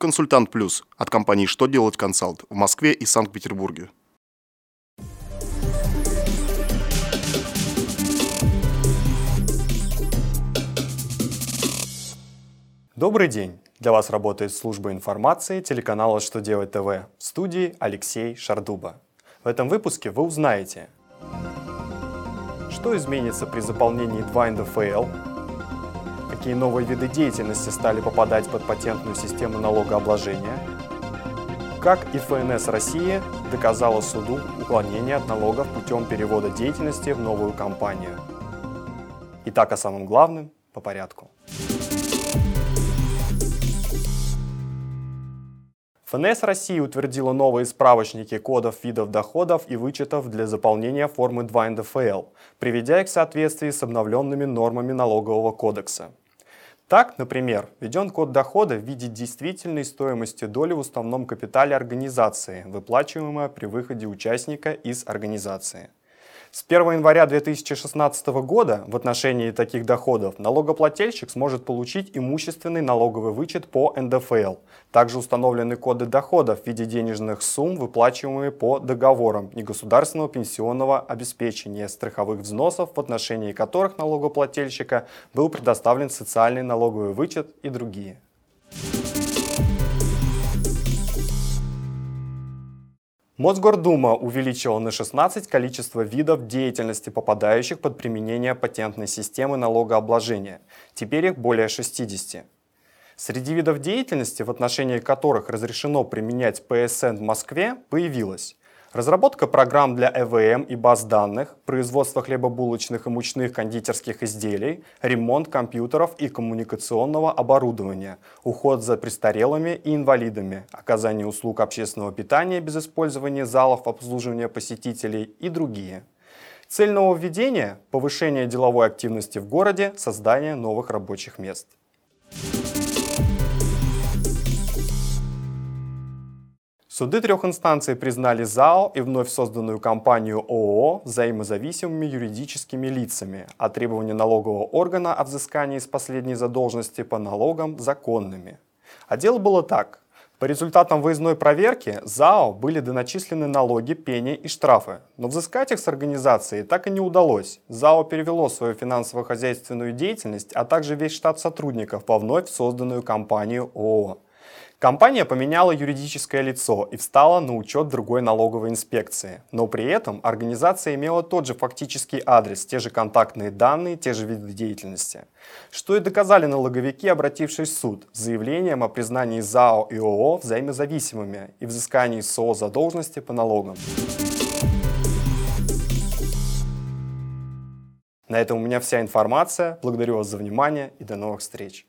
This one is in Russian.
«Консультант Плюс» от компании «Что делать консалт» в Москве и Санкт-Петербурге. Добрый день! Для вас работает служба информации телеканала «Что делать ТВ» в студии Алексей Шардуба. В этом выпуске вы узнаете, что изменится при заполнении 2 НДФЛ, какие новые виды деятельности стали попадать под патентную систему налогообложения, как и ФНС России доказала суду уклонение от налогов путем перевода деятельности в новую компанию. Итак, о самом главном по порядку. ФНС России утвердила новые справочники кодов видов доходов и вычетов для заполнения формы 2 НДФЛ, приведя их в соответствии с обновленными нормами налогового кодекса. Так, например, введен код дохода в виде действительной стоимости доли в уставном капитале организации, выплачиваемая при выходе участника из организации. С 1 января 2016 года в отношении таких доходов налогоплательщик сможет получить имущественный налоговый вычет по НДФЛ. Также установлены коды доходов в виде денежных сумм, выплачиваемые по договорам негосударственного пенсионного обеспечения, страховых взносов, в отношении которых налогоплательщика был предоставлен социальный налоговый вычет и другие. Мосгордума увеличила на 16 количество видов деятельности, попадающих под применение патентной системы налогообложения. Теперь их более 60. Среди видов деятельности, в отношении которых разрешено применять ПСН в Москве, появилось Разработка программ для ЭВМ и баз данных, производство хлебобулочных и мучных кондитерских изделий, ремонт компьютеров и коммуникационного оборудования, уход за престарелыми и инвалидами, оказание услуг общественного питания без использования залов обслуживания посетителей и другие. Цель нововведения – повышение деловой активности в городе, создание новых рабочих мест. Суды трех инстанций признали ЗАО и вновь созданную компанию ООО взаимозависимыми юридическими лицами, а требования налогового органа о взыскании из последней задолженности по налогам законными. А дело было так. По результатам выездной проверки ЗАО были доначислены налоги, пени и штрафы, но взыскать их с организации так и не удалось. ЗАО перевело свою финансово-хозяйственную деятельность, а также весь штат сотрудников во вновь созданную компанию ООО. Компания поменяла юридическое лицо и встала на учет другой налоговой инспекции. Но при этом организация имела тот же фактический адрес, те же контактные данные, те же виды деятельности. Что и доказали налоговики, обратившись в суд с заявлением о признании ЗАО и ООО взаимозависимыми и взыскании СО задолженности по налогам. На этом у меня вся информация. Благодарю вас за внимание и до новых встреч.